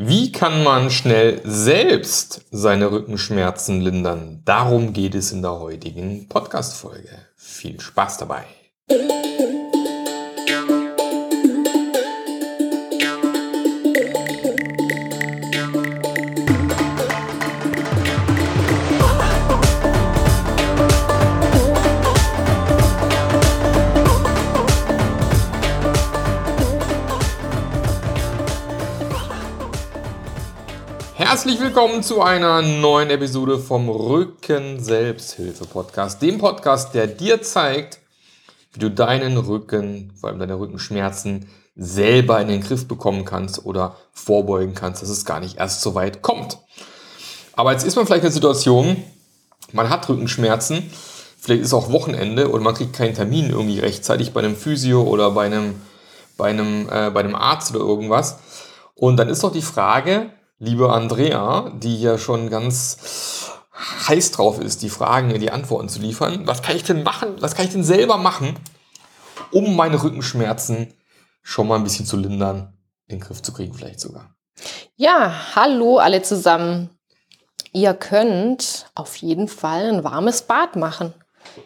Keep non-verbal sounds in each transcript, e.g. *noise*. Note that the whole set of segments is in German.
Wie kann man schnell selbst seine Rückenschmerzen lindern? Darum geht es in der heutigen Podcast-Folge. Viel Spaß dabei! Herzlich willkommen zu einer neuen Episode vom Rücken Selbsthilfe Podcast, dem Podcast, der dir zeigt, wie du deinen Rücken, vor allem deine Rückenschmerzen, selber in den Griff bekommen kannst oder vorbeugen kannst, dass es gar nicht erst so weit kommt. Aber jetzt ist man vielleicht in der Situation, man hat Rückenschmerzen, vielleicht ist auch Wochenende oder man kriegt keinen Termin irgendwie rechtzeitig bei einem Physio oder bei einem, bei einem, äh, bei einem Arzt oder irgendwas. Und dann ist doch die Frage, liebe Andrea, die ja schon ganz heiß drauf ist, die Fragen, die Antworten zu liefern. Was kann ich denn machen? Was kann ich denn selber machen, um meine Rückenschmerzen schon mal ein bisschen zu lindern, in den Griff zu kriegen vielleicht sogar? Ja, hallo alle zusammen. Ihr könnt auf jeden Fall ein warmes Bad machen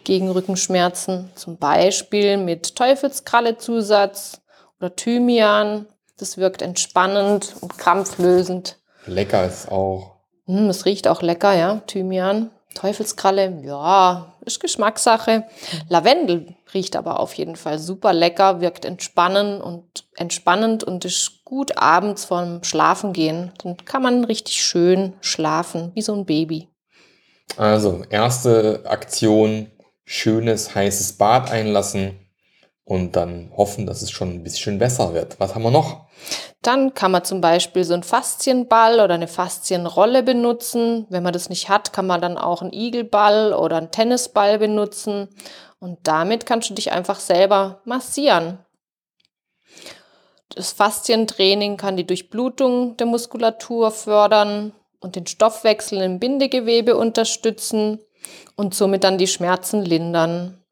gegen Rückenschmerzen. Zum Beispiel mit Teufelskralle-Zusatz oder Thymian. Das wirkt entspannend und krampflösend. Lecker ist auch. Hm, es riecht auch lecker, ja. Thymian. Teufelskralle, ja, ist Geschmackssache. Lavendel riecht aber auf jeden Fall super lecker, wirkt entspannend und entspannend und ist gut abends vorm Schlafengehen. Dann kann man richtig schön schlafen, wie so ein Baby. Also, erste Aktion, schönes heißes Bad einlassen und dann hoffen, dass es schon ein bisschen besser wird. Was haben wir noch? Dann kann man zum Beispiel so einen Faszienball oder eine Faszienrolle benutzen. Wenn man das nicht hat, kann man dann auch einen Igelball oder einen Tennisball benutzen. Und damit kannst du dich einfach selber massieren. Das Faszientraining kann die Durchblutung der Muskulatur fördern und den Stoffwechsel im Bindegewebe unterstützen und somit dann die Schmerzen lindern.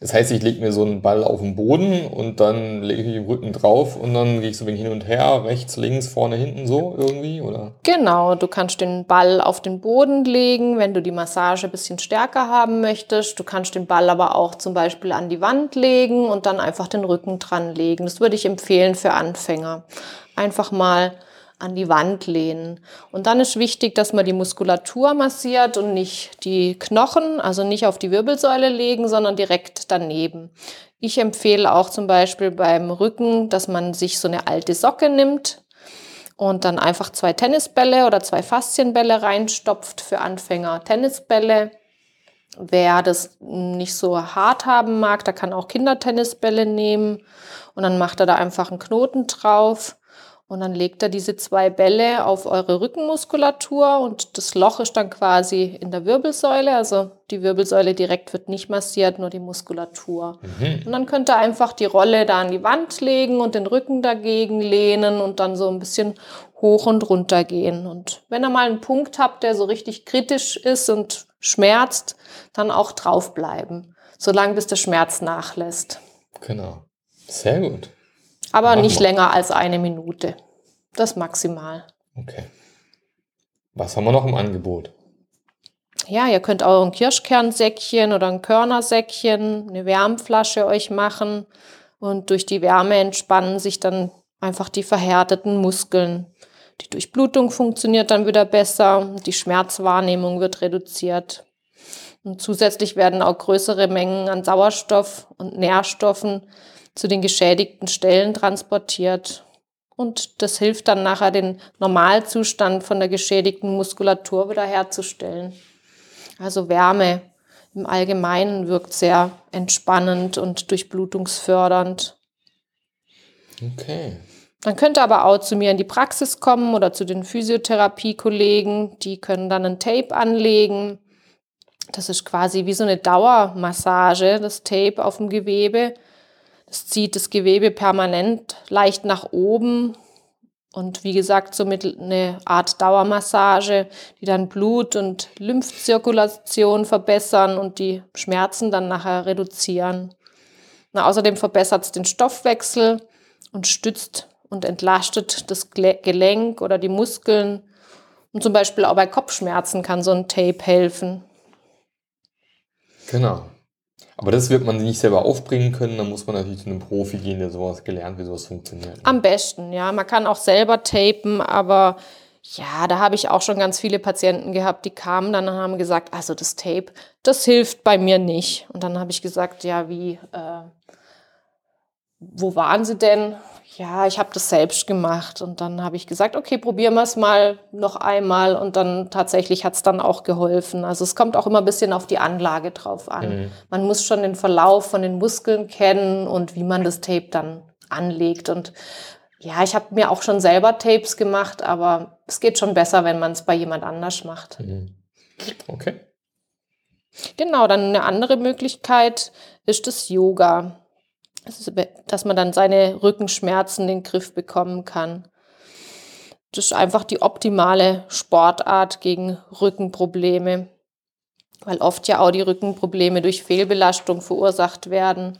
Das heißt, ich lege mir so einen Ball auf den Boden und dann lege ich den Rücken drauf und dann gehe ich so ein wenig hin und her, rechts, links, vorne, hinten so irgendwie, oder? Genau, du kannst den Ball auf den Boden legen, wenn du die Massage ein bisschen stärker haben möchtest. Du kannst den Ball aber auch zum Beispiel an die Wand legen und dann einfach den Rücken dran legen. Das würde ich empfehlen für Anfänger. Einfach mal an die Wand lehnen. Und dann ist wichtig, dass man die Muskulatur massiert und nicht die Knochen, also nicht auf die Wirbelsäule legen, sondern direkt daneben. Ich empfehle auch zum Beispiel beim Rücken, dass man sich so eine alte Socke nimmt und dann einfach zwei Tennisbälle oder zwei Faszienbälle reinstopft für Anfänger. Tennisbälle. Wer das nicht so hart haben mag, der kann auch Kindertennisbälle nehmen und dann macht er da einfach einen Knoten drauf und dann legt er diese zwei Bälle auf eure Rückenmuskulatur und das Loch ist dann quasi in der Wirbelsäule. Also die Wirbelsäule direkt wird nicht massiert, nur die Muskulatur. Mhm. Und dann könnt ihr einfach die Rolle da an die Wand legen und den Rücken dagegen lehnen und dann so ein bisschen hoch und runter gehen. Und wenn ihr mal einen Punkt habt, der so richtig kritisch ist und schmerzt, dann auch draufbleiben, solange bis der Schmerz nachlässt. Genau. Sehr gut. Aber Machen nicht wir. länger als eine Minute. Das maximal. Okay. Was haben wir noch im Angebot? Ja, ihr könnt auch ein Kirschkernsäckchen oder ein Körnersäckchen, eine Wärmflasche euch machen und durch die Wärme entspannen sich dann einfach die verhärteten Muskeln. Die Durchblutung funktioniert dann wieder besser, die Schmerzwahrnehmung wird reduziert. Und zusätzlich werden auch größere Mengen an Sauerstoff und Nährstoffen zu den geschädigten Stellen transportiert. Und das hilft dann nachher, den Normalzustand von der geschädigten Muskulatur wiederherzustellen. Also Wärme im Allgemeinen wirkt sehr entspannend und durchblutungsfördernd. Okay. Dann könnt ihr aber auch zu mir in die Praxis kommen oder zu den Physiotherapie-Kollegen. Die können dann ein Tape anlegen. Das ist quasi wie so eine Dauermassage, das Tape auf dem Gewebe. Es zieht das Gewebe permanent leicht nach oben und wie gesagt, somit eine Art Dauermassage, die dann Blut- und Lymphzirkulation verbessern und die Schmerzen dann nachher reduzieren. Na, außerdem verbessert es den Stoffwechsel und stützt und entlastet das Gelenk oder die Muskeln. Und zum Beispiel auch bei Kopfschmerzen kann so ein Tape helfen. Genau. Aber das wird man nicht selber aufbringen können, dann muss man natürlich zu einem Profi gehen, der sowas gelernt, wie sowas funktioniert. Ne? Am besten, ja. Man kann auch selber tapen, aber ja, da habe ich auch schon ganz viele Patienten gehabt, die kamen dann und haben gesagt, also das Tape, das hilft bei mir nicht. Und dann habe ich gesagt, ja, wie, äh, wo waren Sie denn? Ja, ich habe das selbst gemacht. Und dann habe ich gesagt, okay, probieren wir es mal noch einmal. Und dann tatsächlich hat es dann auch geholfen. Also es kommt auch immer ein bisschen auf die Anlage drauf an. Mhm. Man muss schon den Verlauf von den Muskeln kennen und wie man das Tape dann anlegt. Und ja, ich habe mir auch schon selber Tapes gemacht, aber es geht schon besser, wenn man es bei jemand anders macht. Mhm. Okay. Genau, dann eine andere Möglichkeit ist das Yoga dass man dann seine Rückenschmerzen in den Griff bekommen kann. Das ist einfach die optimale Sportart gegen Rückenprobleme, weil oft ja auch die Rückenprobleme durch Fehlbelastung verursacht werden.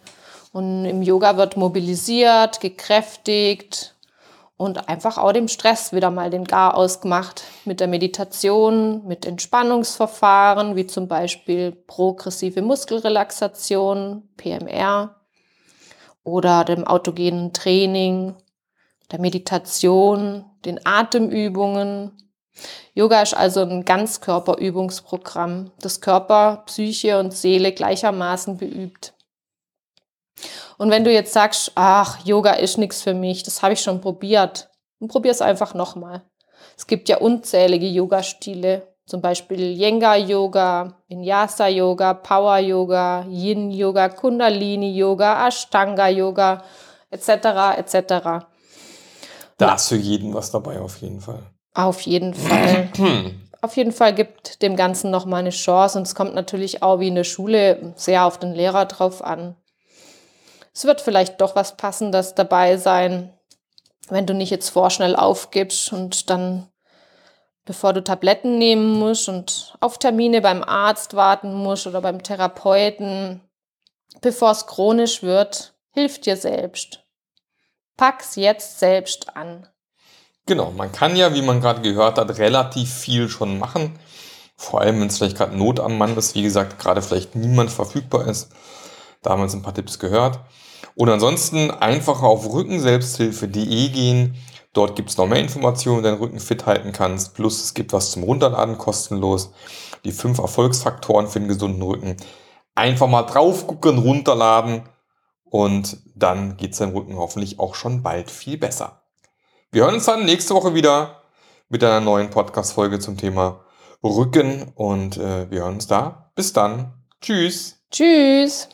Und im Yoga wird mobilisiert, gekräftigt und einfach auch dem Stress wieder mal den Gar ausgemacht mit der Meditation, mit Entspannungsverfahren wie zum Beispiel progressive Muskelrelaxation, PMR oder dem autogenen Training, der Meditation, den Atemübungen. Yoga ist also ein Ganzkörperübungsprogramm, das Körper, Psyche und Seele gleichermaßen beübt. Und wenn du jetzt sagst, ach, Yoga ist nichts für mich, das habe ich schon probiert, dann probier es einfach nochmal. Es gibt ja unzählige Yoga-Stile zum Beispiel Yenga-Yoga, Vinyasa-Yoga, Power-Yoga, Yin-Yoga, Kundalini-Yoga, Ashtanga-Yoga, etc., etc. Da ist für jeden was dabei, auf jeden Fall. Auf jeden Fall. *clears throat* auf jeden Fall gibt dem Ganzen nochmal eine Chance und es kommt natürlich auch wie in der Schule sehr auf den Lehrer drauf an. Es wird vielleicht doch was Passendes dabei sein, wenn du nicht jetzt vorschnell aufgibst und dann bevor du Tabletten nehmen musst und auf Termine beim Arzt warten musst oder beim Therapeuten, bevor es chronisch wird, hilf dir selbst. Pack's jetzt selbst an. Genau, man kann ja, wie man gerade gehört hat, relativ viel schon machen. Vor allem, wenn es vielleicht gerade Not am Mann ist, wie gesagt, gerade vielleicht niemand verfügbar ist. Da haben wir uns ein paar Tipps gehört. Und ansonsten einfach auf rückenselbsthilfe.de gehen Dort gibt es noch mehr Informationen, wie du deinen Rücken fit halten kannst. Plus es gibt was zum Runterladen kostenlos. Die fünf Erfolgsfaktoren für den gesunden Rücken. Einfach mal drauf gucken, runterladen und dann geht es deinem Rücken hoffentlich auch schon bald viel besser. Wir hören uns dann nächste Woche wieder mit einer neuen Podcast-Folge zum Thema Rücken und äh, wir hören uns da. Bis dann. Tschüss. Tschüss.